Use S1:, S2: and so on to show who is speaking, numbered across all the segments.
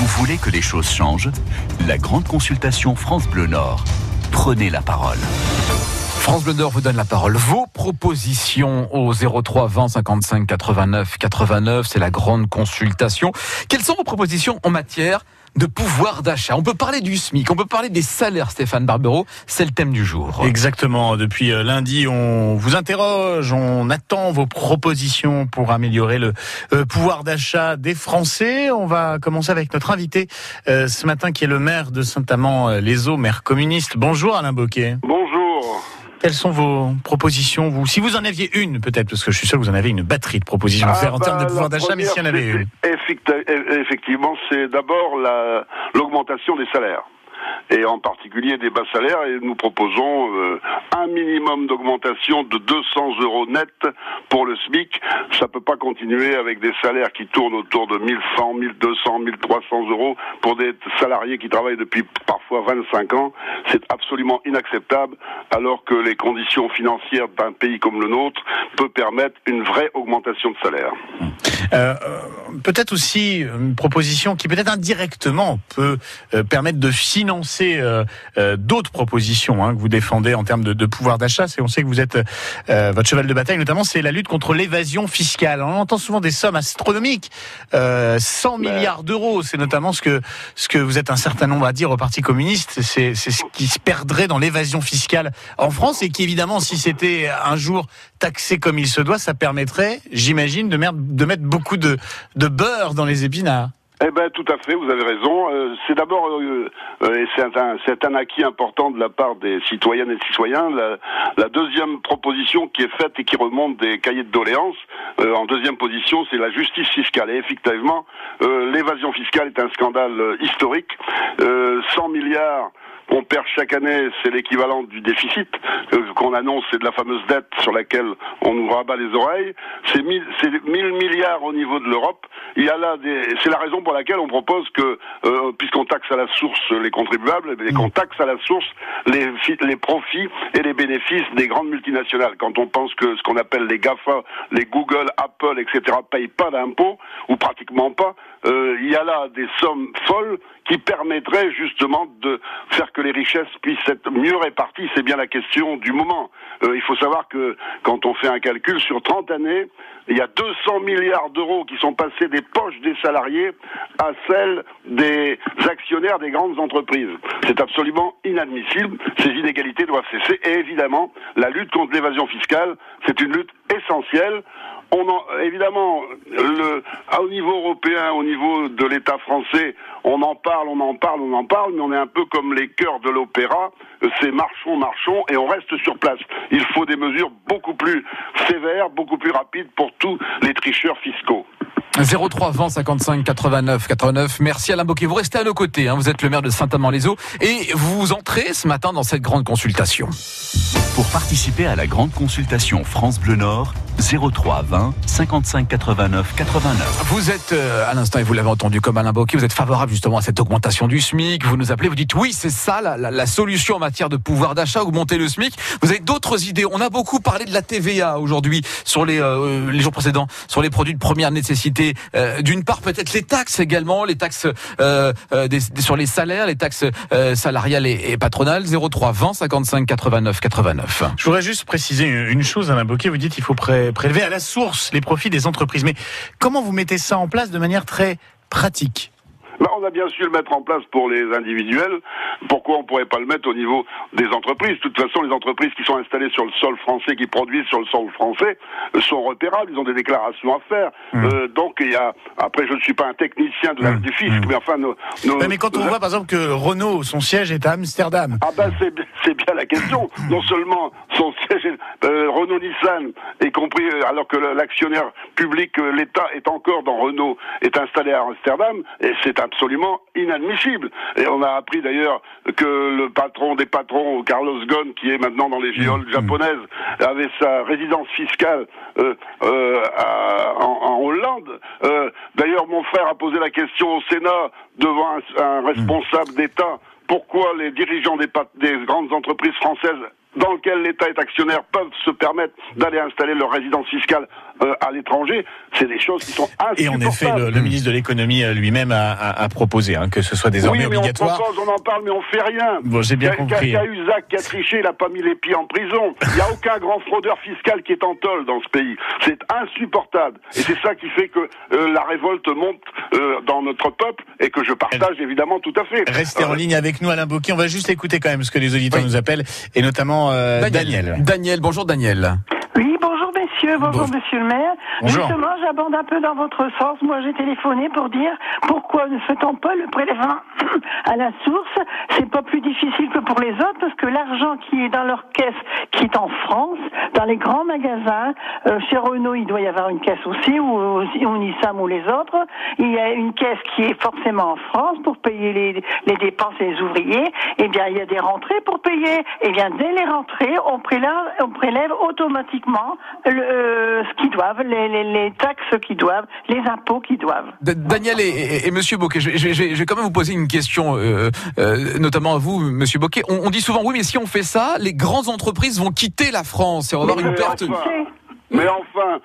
S1: Vous voulez que les choses changent? La grande consultation France Bleu Nord. Prenez la parole.
S2: France Bleu Nord vous donne la parole. Vos propositions au 03 20 55 89 89, c'est la grande consultation. Quelles sont vos propositions en matière de pouvoir d'achat. On peut parler du SMIC, on peut parler des salaires, Stéphane Barbero. C'est le thème du jour.
S3: Exactement. Depuis euh, lundi, on vous interroge, on attend vos propositions pour améliorer le euh, pouvoir d'achat des Français. On va commencer avec notre invité euh, ce matin, qui est le maire de Saint-Amand-les-Eaux, maire communiste. Bonjour Alain Boquet.
S4: Bonjour.
S3: Quelles sont vos propositions, vous? Si vous en aviez une, peut-être, parce que je suis sûr que vous en avez une batterie de propositions à faire en termes de pouvoir d'achat, mais s'il y en avait une.
S4: Effectivement, c'est d'abord l'augmentation des salaires et en particulier des bas salaires. Et nous proposons euh, un minimum d'augmentation de 200 euros net pour le SMIC. Ça peut pas continuer avec des salaires qui tournent autour de 1100, 1200, 1300 euros pour des salariés qui travaillent depuis parfois 25 ans. C'est absolument inacceptable alors que les conditions financières d'un pays comme le nôtre peut permettre une vraie augmentation de salaire.
S3: Euh, peut-être aussi une proposition qui peut-être indirectement peut euh, permettre de financer euh, euh, d'autres propositions hein, que vous défendez en termes de, de pouvoir d'achat. C'est on sait que vous êtes votre cheval de bataille, notamment c'est la lutte contre l'évasion fiscale. On entend souvent des sommes astronomiques, 100 milliards d'euros. C'est notamment ce que ce que vous êtes un certain nombre à dire au Parti communiste. C'est c'est ce qui se perdrait dans l'évasion fiscale en France et qui évidemment, si c'était un jour taxé comme il se doit, ça permettrait, j'imagine, de, mettre beaucoup de, beurre dans les épinards.
S4: Eh ben tout à fait, vous avez raison. Euh, c'est d'abord euh, euh, c'est un, acquis important de la part des citoyennes et citoyens. La, la, deuxième proposition qui est faite et qui remonte des cahiers de doléances, en deuxième position, c'est la justice fiscale. Et effectivement, l'évasion fiscale est un scandale historique. 100 milliards on perd chaque année, c'est l'équivalent du déficit euh, qu'on annonce, c'est de la fameuse dette sur laquelle on nous rabat les oreilles. C'est 1000 milliards au niveau de l'Europe. C'est la raison pour laquelle on propose que, euh, puisqu'on taxe à la source les contribuables, et qu'on taxe à la source les, les profits et les bénéfices des grandes multinationales. Quand on pense que ce qu'on appelle les GAFA, les Google, Apple, etc., payent pas d'impôts ou pratiquement pas, euh, il y a là des sommes folles qui permettraient justement de faire que les richesses puissent être mieux réparties. C'est bien la question du moment. Euh, il faut savoir que quand on fait un calcul sur 30 années, il y a 200 milliards d'euros qui sont passés des poches des salariés à celles des actionnaires des grandes entreprises. C'est absolument inadmissible. Ces inégalités doivent cesser. Et évidemment, la lutte contre l'évasion fiscale, c'est une lutte essentielle on en, évidemment, le, au niveau européen, au niveau de l'État français, on en parle, on en parle, on en parle, mais on est un peu comme les chœurs de l'opéra, c'est marchons, marchons, et on reste sur place. Il faut des mesures beaucoup plus sévères, beaucoup plus rapides pour tous les tricheurs fiscaux.
S2: 03 20 55 89 89. Merci Alain Boquet. Vous restez à nos côtés. Hein. Vous êtes le maire de Saint-Amand-les-Eaux et vous entrez ce matin dans cette grande consultation.
S1: Pour participer à la grande consultation France Bleu Nord, 03 20 55 89 89.
S2: Vous êtes, euh, à l'instant, et vous l'avez entendu comme Alain Boquet, vous êtes favorable justement à cette augmentation du SMIC. Vous nous appelez, vous dites oui, c'est ça la, la, solution en matière de pouvoir d'achat, augmenter le SMIC. Vous avez d'autres idées. On a beaucoup parlé de la TVA aujourd'hui sur les, euh, les jours précédents, sur les produits de première nécessité. Euh, d'une part, peut-être les taxes également, les taxes des, sur les salaires, les taxes salariales et, et, patronales. 03 20 55 89 89.
S3: Je voudrais juste préciser une chose, Alain Boquet. Vous dites il faut près prélever à la source les profits des entreprises. Mais comment vous mettez ça en place de manière très pratique?
S4: Bah, on a bien su le mettre en place pour les individuels. Pourquoi on ne pourrait pas le mettre au niveau des entreprises? De toute façon, les entreprises qui sont installées sur le sol français, qui produisent sur le sol français, euh, sont repérables. Ils ont des déclarations à faire. Mmh. Euh, donc, il y a. Après, je ne suis pas un technicien de la, mmh. du fisc, mmh. mais enfin, nos,
S3: mais quand on voit, par exemple, que Renault, son siège est à Amsterdam.
S4: Ah ben, c'est bien la question. non seulement son siège est euh, Renault-Nissan, y compris alors que l'actionnaire public, l'État est encore dans Renault, est installé à Amsterdam, et c'est un absolument inadmissible. Et on a appris d'ailleurs que le patron des patrons, Carlos Ghosn, qui est maintenant dans les géoles mmh. japonaises, avait sa résidence fiscale euh, euh, en, Hollande. Euh, d'ailleurs, mon frère a posé la question au Sénat devant un, responsable d'État pourquoi les dirigeants des, des, grandes entreprises françaises dans lequel l'État est actionnaire peuvent se permettre d'aller installer leur résidence fiscale euh, à l'étranger, c'est des choses qui sont insupportables.
S3: Et en effet, le, le ministre de l'économie euh, lui-même a, a, a, proposé hein, que ce soit désormais
S4: oui, mais
S3: obligatoire.
S4: On, propose, on en parle, mais on fait rien.
S3: Bon, j'ai bien compris.
S4: Qu'il y a eu Zach qui a triché, il n'a pas mis les pieds en prison. Il n'y a aucun grand fraudeur fiscal qui est en tol dans ce pays. C'est insupportable. Et c'est ça qui fait que euh, la révolte monte euh, dans notre peuple et que je partage évidemment tout à fait.
S3: Restez en ligne avec nous, Alain Bocquet. On va juste écouter quand même ce que les auditeurs oui. nous appellent, et notamment
S2: Daniel.
S3: Daniel,
S2: bonjour Daniel.
S5: Messieurs, bonjour bon. monsieur le maire.
S3: Bonjour.
S5: Justement, j'aborde un peu dans votre sens. Moi, j'ai téléphoné pour dire pourquoi ne fait-on pas le prélèvement à la source C'est pas plus difficile que pour les autres parce que l'argent qui est dans leur caisse, qui est en France, dans les grands magasins, euh, chez Renault, il doit y avoir une caisse aussi, ou, ou Nissan ou les autres. Il y a une caisse qui est forcément en France pour payer les, les dépenses les ouvriers. Eh bien, il y a des rentrées pour payer. Eh bien, dès les rentrées, on prélève, on prélève automatiquement le, euh, ce qu'ils doivent, les, les, les taxes qu'ils doivent, les impôts qu'ils doivent.
S2: D Daniel et, et, et, Monsieur Bocquet, je, je, je, vais quand même vous poser une question, euh, euh, notamment à vous, Monsieur Bocquet. On, on, dit souvent, oui, mais si on fait ça, les grandes entreprises vont quitter la France et on va avoir une perte.
S4: Enfin, mais enfin,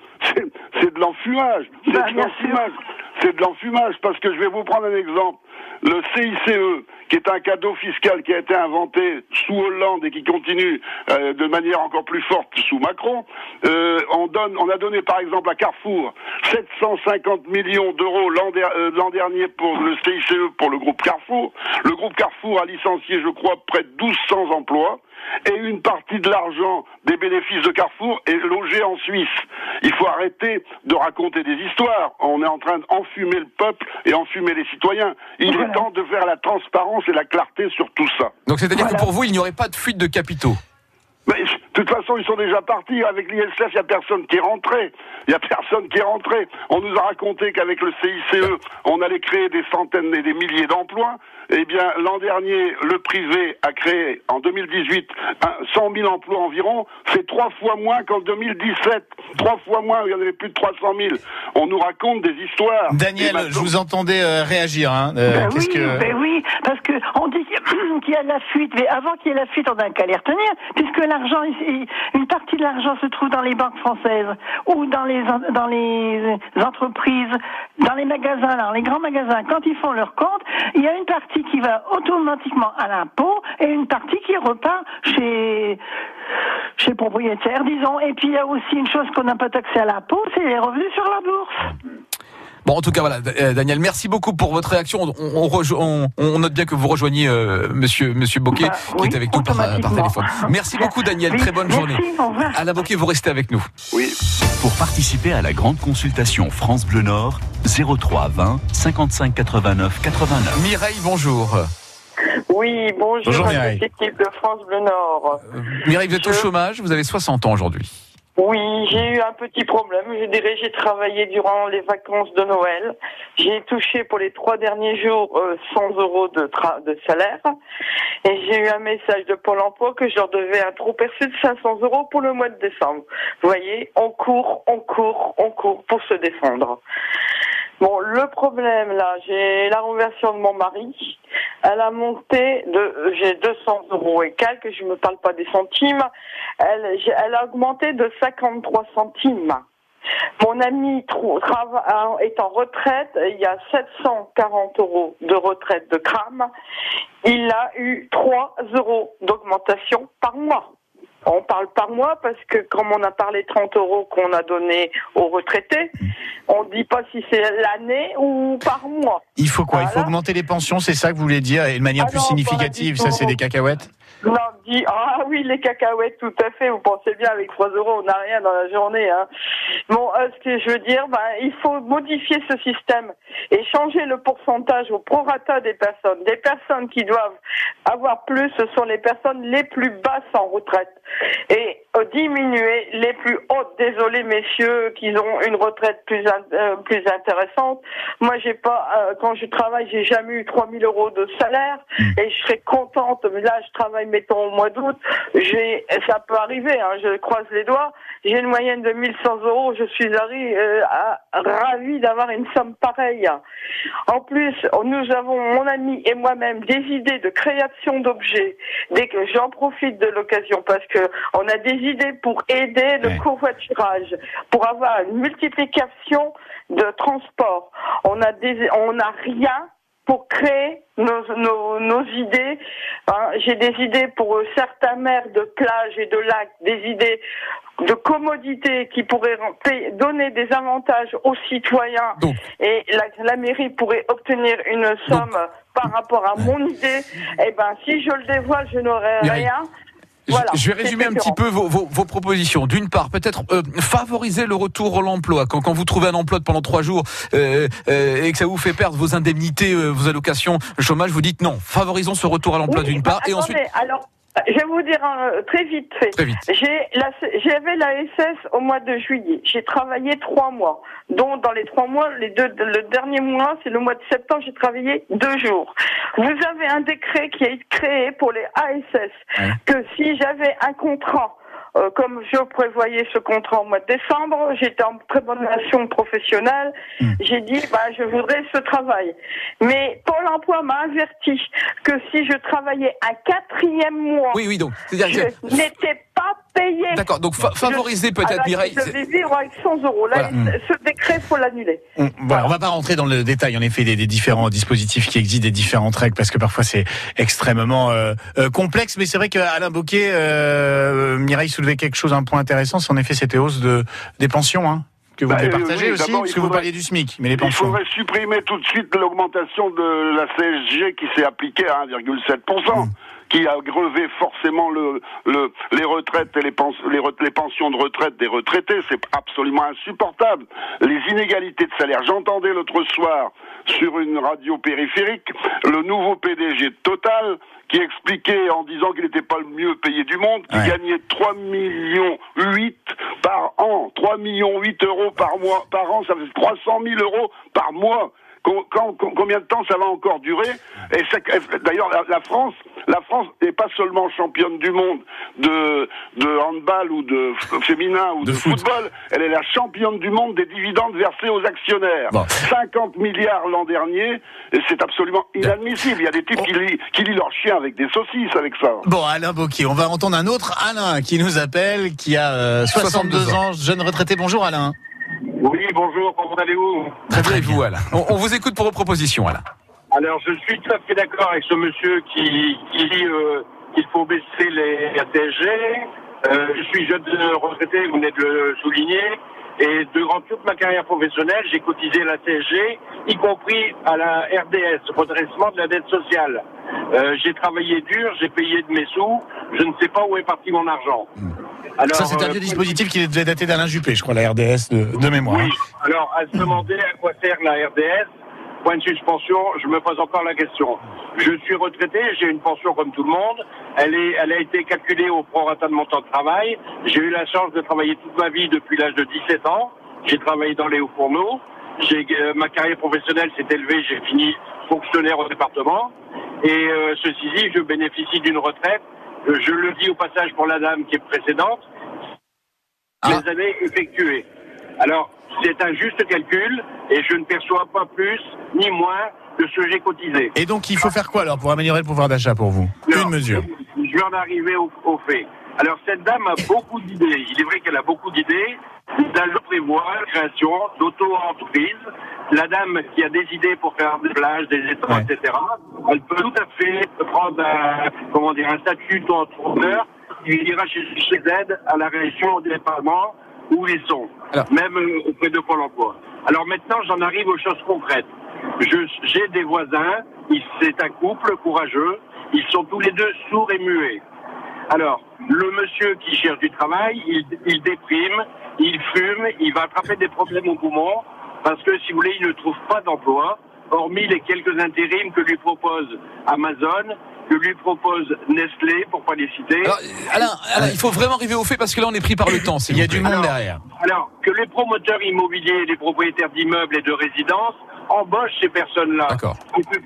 S4: c'est de l'enfumage. C'est
S5: bah,
S4: de l'enfumage. C'est de l'enfumage parce que je vais vous prendre un exemple. Le CICE, qui est un cadeau fiscal qui a été inventé sous Hollande et qui continue euh, de manière encore plus forte sous Macron, euh, on, donne, on a donné par exemple à Carrefour 750 millions d'euros l'an euh, dernier pour le CICE pour le groupe Carrefour. Le groupe Carrefour a licencié, je crois, près de 1200 emplois et une partie de l'argent des bénéfices de Carrefour est logée en Suisse. Il faut arrêter de raconter des histoires. On est en train d'enfumer le peuple et enfumer les citoyens. Voilà. est temps de faire la transparence et la clarté sur tout ça.
S2: Donc c'est-à-dire voilà. que pour vous, il n'y aurait pas de fuite de capitaux
S4: mais de toute façon, ils sont déjà partis. Avec l'ISF, il n'y a personne qui est rentré. Il n'y a personne qui est rentré. On nous a raconté qu'avec le CICE, on allait créer des centaines et des milliers d'emplois. Eh bien, l'an dernier, le privé a créé, en 2018, 100 000 emplois environ. C'est trois fois moins qu'en 2017. Trois fois moins, il y en avait plus de 300 000. On nous raconte des histoires.
S3: Daniel, maintenant... je vous entendais euh, réagir. Hein.
S5: Euh, ben oui, que... ben oui, parce que on dit qu'il y a de la fuite, mais avant qu'il y ait la fuite, on a qu'à les retenir, puisque l'argent, une partie de l'argent se trouve dans les banques françaises ou dans les dans les entreprises, dans les magasins, dans les grands magasins. Quand ils font leur compte, il y a une partie qui va automatiquement à l'impôt et une partie qui repart chez chez propriétaire, disons. Et puis il y a aussi une chose qu'on n'a pas taxé à l'impôt, c'est les revenus sur la bourse.
S2: Bon, en tout cas, voilà, Daniel, merci beaucoup pour votre réaction. On, on, on, on note bien que vous rejoignez euh, Monsieur Monsieur Bocquet, bah, qui oui, est avec nous par, par, téléphone. Merci beaucoup, Daniel.
S5: Oui,
S2: Très bonne
S5: merci,
S2: journée. À la Bocquet, vous restez avec nous.
S4: Oui.
S1: Pour participer à la grande consultation France Bleu Nord, 03 20 55 89 89.
S2: Mireille, bonjour.
S6: Oui, bonjour,
S3: bonjour Mireille.
S6: équipe de France Bleu Nord.
S2: Euh, Mireille, vous êtes Je... au chômage, vous avez 60 ans aujourd'hui.
S6: Oui, j'ai eu un petit problème. Je dirais, j'ai travaillé durant les vacances de Noël. J'ai touché pour les trois derniers jours euh, 100 euros de, de salaire. Et j'ai eu un message de Pôle emploi que je leur devais un trop perçu de 500 euros pour le mois de décembre. Vous voyez, on court, on court, on court pour se défendre. Bon, le problème là, j'ai la reversion de mon mari. Elle a monté de, j'ai 200 euros et quelques, je me parle pas des centimes. Elle, elle a augmenté de 53 centimes. Mon ami est en retraite, il y a 740 euros de retraite de crame. Il a eu 3 euros d'augmentation par mois. On parle par mois parce que comme on a parlé 30 euros qu'on a donné aux retraités, on ne dit pas si c'est l'année ou par mois.
S3: Il faut quoi? Voilà. Il faut augmenter les pensions, c'est ça que vous voulez dire, et de manière ah plus non, significative, ça c'est des cacahuètes?
S6: Non, dit, ah oui, les cacahuètes, tout à fait. Vous pensez bien, avec 3 euros, on n'a rien dans la journée. Hein. Bon, euh, ce que je veux dire, ben, il faut modifier ce système et changer le pourcentage au prorata des personnes. Des personnes qui doivent avoir plus, ce sont les personnes les plus basses en retraite. Et diminuer les plus hautes. Désolé, messieurs, qu'ils ont une retraite plus, euh, plus intéressante. Moi, j'ai pas, euh, quand je travaille, j'ai jamais eu 3000 euros de salaire et je serais contente. Mais là, je travaille, mettons, au mois d'août. J'ai, ça peut arriver, hein, je croise les doigts. J'ai une moyenne de 1100 euros. Je suis à, ravie d'avoir une somme pareille. En plus, nous avons, mon ami et moi-même, des idées de création d'objets. Dès que j'en profite de l'occasion, parce que on a des idées pour aider le
S3: Ouais.
S6: covoiturage, pour avoir une multiplication de transports. On a des, on n'a rien pour créer nos, nos, nos idées. Hein, J'ai des idées pour euh, certains maires de plages et de lacs, des idées de commodité qui payer- donner des avantages aux citoyens
S2: Donc.
S6: et la, la mairie pourrait obtenir une somme par rapport à mon idée. Eh ben, si je le dévoile, je n'aurai rien. Voilà,
S2: je vais résumer un petit peu vos, vos- vos propositions. D'une part, peut-être euh, favoriser le retour à l'emploi. Quand, quand vous trouvez un emploi pendant trois jours euh, euh, et que ça vous fait perdre vos indemnités, euh, vos allocations chômage, vous dites non. Favorisons ce retour à l'emploi
S6: Oui,
S2: d'une
S6: bah,
S2: part. Et
S6: attendez,
S2: ensuite,
S6: alors, je vais vous dire euh, très vite fait. la- J'avais la SS au mois de juillet. J'ai travaillé trois mois. dont dans les trois mois, les deux, le dernier mois, c'est le mois de septembre, j'ai travaillé deux jours. Vous avez un décret qui est créé pour les ASS
S2: Ouais.
S6: que si j'avais un contrat euh, comme je prévoyais ce contrat au mois de décembre, j'étais en très bonne relation professionnelle.
S2: Hmm.
S6: J'ai dit, bah, je voudrais ce travail. Mais Pôle emploi m'a averti que si je travaillais un quatrième mois,
S2: Oui, oui, donc.
S6: Je n'étais pas.
S2: D'accord, donc fa- favoriser peut-être, Mireille.
S6: Je vais vivre avec 100 euros. Là,
S2: Voilà.
S6: ce décret, faut l'annuler.
S3: On, voilà, on va pas rentrer dans le détail, en effet, des, des différents dispositifs qui existent, des différentes règles, parce que parfois c'est extrêmement euh, euh, complexe. Mais c'est vrai qu'Alain Bocquet, euh, Mireille soulevait quelque chose, un point intéressant, c'est en effet cette hausse de, des pensions, hein, que vous
S4: Bah,
S3: devez
S4: euh,
S3: partager
S4: oui,
S3: aussi, parce
S4: il
S3: que vous parliez du SMIC, mais les
S4: Il
S3: pensions.
S4: faudrait supprimer tout de suite l'augmentation de la CSG qui s'est appliquée à 1,7%.
S3: Mm.
S4: Qui a grevé forcément le, le, les retraites et les, pens- les, les pensions de retraite des retraités. C'est absolument insupportable. Les inégalités de salaire. J'entendais l'autre soir sur une radio périphérique le nouveau PDG de Total qui expliquait en disant qu'il n'était pas le mieux payé du monde, qu'il
S3: Ouais.
S4: gagnait 3 millions 8 par an. 3 millions 8 euros par mois, par an, ça fait 300 000 euros par mois. Combien de temps ça va encore durer Et d'ailleurs, la, la France, la France n'est pas seulement championne du monde de, de handball ou de féminin ou
S3: De
S4: de,
S3: foot.
S4: football. Elle est la championne du monde des dividendes versés aux actionnaires.
S3: Bon.
S4: 50 milliards l'an dernier, et c'est absolument inadmissible. Il y a des types qui lient, qui lient leur chien avec des saucisses avec ça.
S3: Bon, Alain Bocquet, on va entendre un autre Alain qui nous appelle, qui a euh, 62,
S2: 62
S3: ans, jeune retraité. Bonjour Alain.
S4: Bonjour, comment allez-vous
S2: Très bien, et vous, Alain. On, on vous écoute pour vos propositions, Alain.
S7: Alors, je suis tout à fait d'accord avec ce monsieur qui, qui dit euh, qu'il faut baisser les CSG. Euh, je suis jeune retraité, vous venez de le souligner. Et durant toute ma carrière professionnelle, j'ai cotisé la CSG, y compris à la RDS, redressement de la dette sociale. Euh, j'ai travaillé dur, j'ai payé de mes sous, je ne sais pas où est parti mon argent. Alors,
S3: Ça, c'est un
S7: euh,
S3: vieux dispositif qui devait dater d'Alain Juppé, je crois, la RDS de, de mémoire.
S7: oui. Alors, à se demander à quoi sert la RDS, point de suspension, je me pose encore la question. Je suis retraité, j'ai une pension comme tout le monde. Elle, est, elle a été calculée au prorata de mon temps de travail. J'ai eu la chance de travailler toute ma vie depuis l'âge de 17 ans. J'ai travaillé dans les hauts fourneaux. J'ai, euh, ma carrière professionnelle s'est élevée, j'ai fini fonctionnaire au département. Et euh, ceci dit, je bénéficie d'une retraite. Je le dis au passage pour la dame qui est précédente,
S3: Ah.
S7: les années effectuées. Alors, c'est un juste calcul et je ne perçois pas plus ni moins de ce que j'ai cotisé.
S3: Et donc, il faut faire quoi alors pour améliorer le pouvoir d'achat pour vous?
S7: Alors,
S3: Une mesure.
S7: Je vais en arriver au, au fait. Alors, cette dame a beaucoup d'idées. Il est vrai qu'elle a beaucoup d'idées. Elle prévoit la création d'auto-entreprises. La dame qui a des idées pour faire des plages, des étangs,
S3: Ouais.
S7: etc., elle peut tout à fait prendre un, comment dire, un statut d'entrepreneur qui ira chez, chez aide à la région au département où ils sont,
S2: Alors-
S7: même euh, auprès de Pôle emploi. Alors maintenant, j'en arrive aux choses concrètes. J'ai des voisins, c'est un couple courageux, ils sont tous les deux sourds et muets. Alors, le monsieur qui cherche du travail, il, déprime, il fume, il va attraper des problèmes au poumon, parce que, si vous voulez, il ne trouve pas d'emploi, hormis les quelques intérims que lui propose Amazon, que lui propose Nestlé, pour pas les citer.
S2: Alors, Alain, Alain, il faut vraiment arriver au fait parce que là, on est pris par le temps.
S3: Il y a du monde
S7: Alors,
S3: derrière.
S7: Alors, que les promoteurs immobiliers, les propriétaires d'immeubles et de résidences embauchent ces personnes-là.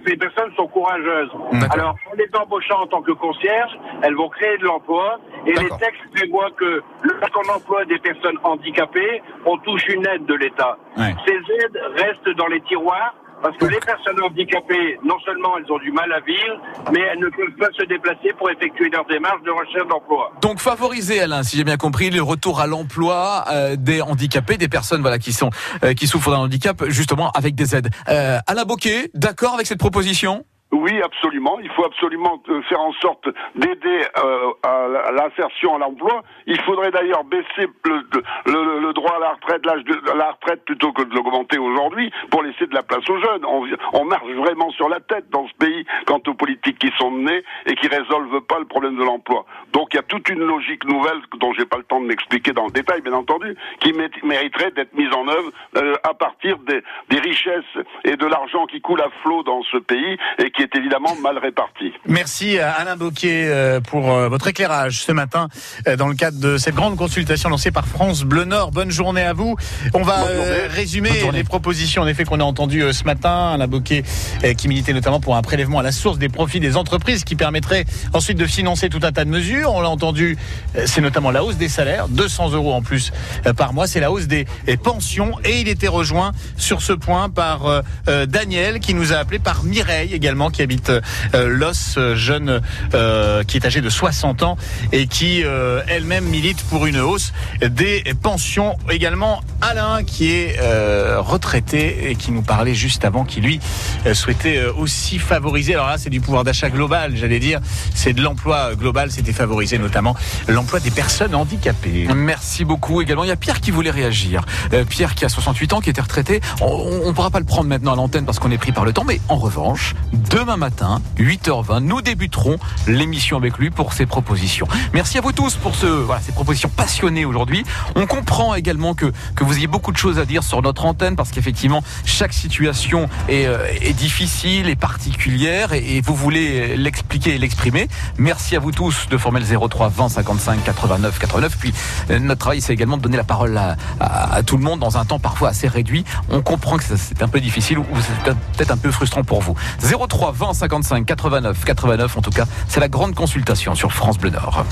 S7: Ces personnes sont courageuses. Alors, en les embauchant en tant que concierge, elles vont créer de l'emploi Et les textes prévoient que lorsqu'on emploie des personnes handicapées, on touche une aide de l'État.
S3: Ouais.
S7: Ces aides restent dans les tiroirs parce que les personnes handicapées, non seulement elles ont du mal à vivre, mais elles ne peuvent pas se déplacer pour effectuer leur démarche de recherche d'emploi.
S2: Donc favoriser, Alain, si j'ai bien compris, le retour à l'emploi euh, des handicapés, des personnes voilà qui sont euh, qui souffrent d'un handicap, justement avec des aides. Euh, Alain Bocquet, d'accord avec cette proposition?
S4: Oui, absolument. Il faut absolument euh, faire en sorte d'aider euh, à l'insertion à l'emploi. Il faudrait d'ailleurs baisser le, le- le droit à la retraite, l'âge de la retraite plutôt que de l'augmenter aujourd'hui pour laisser de la place aux jeunes. On, on marche vraiment sur la tête dans ce pays quant aux politiques qui sont menées et qui résolvent pas le problème de l'emploi. Donc il y a toute une logique nouvelle dont j'ai pas le temps de m'expliquer dans le détail, bien entendu, qui mé- mériterait d'être mise en œuvre euh, à partir des, des richesses et de l'argent qui coule à flot dans ce pays et qui est évidemment mal réparti.
S3: Merci à Alain Bocquet euh, pour euh, votre éclairage ce matin euh, dans le cadre de cette grande consultation lancée par France Bleu Nord. Bonne journée à vous. On va euh, résumer les propositions en effet qu'on a entendues euh, ce matin. Alain Bocquet euh, qui militait notamment pour un prélèvement à la source des profits des entreprises qui permettrait ensuite de financer tout un tas de mesures. On l'a entendu, euh, c'est notamment la hausse des salaires, 200 euros en plus euh, par mois. C'est la hausse des pensions et il était rejoint sur ce point par euh, euh, Daniel qui nous a appelé par Mireille également qui habite euh, Los, euh, jeune euh, qui est âgée de 60 ans et qui elle-même milite pour une hausse des pensions. Également Alain qui est retraité et qui nous parlait juste avant qui lui souhaitait aussi favoriser. Alors là c'est du pouvoir d'achat global, j'allais dire, c'est de l'emploi global, c'était favoriser notamment l'emploi des personnes handicapées.
S2: Merci beaucoup également. Il y a Pierre qui voulait réagir. Pierre qui a 68 ans, qui était retraité. On ne pourra pas le prendre maintenant à l'antenne parce qu'on est pris par le temps, mais en revanche, demain matin, 8h20, nous débuterons l'émission avec lui pour ses propositions. Merci à vous tous pour ces propositions passionnées aujourd'hui. On comprend également que, que vous ayez beaucoup de choses à dire sur notre antenne parce qu'effectivement, chaque situation est, euh, difficile et particulière et, vous voulez l'expliquer et l'exprimer. Merci à vous tous de former le 03 20 55 89 89. Puis euh, notre travail, c'est également de donner la parole à, à- tout le monde dans un temps parfois assez réduit. On comprend que c'est un peu difficile ou c'est peut-être un peu frustrant pour vous. 03 20 55 89 89. En tout cas, c'est la grande consultation sur France Bleu Nord.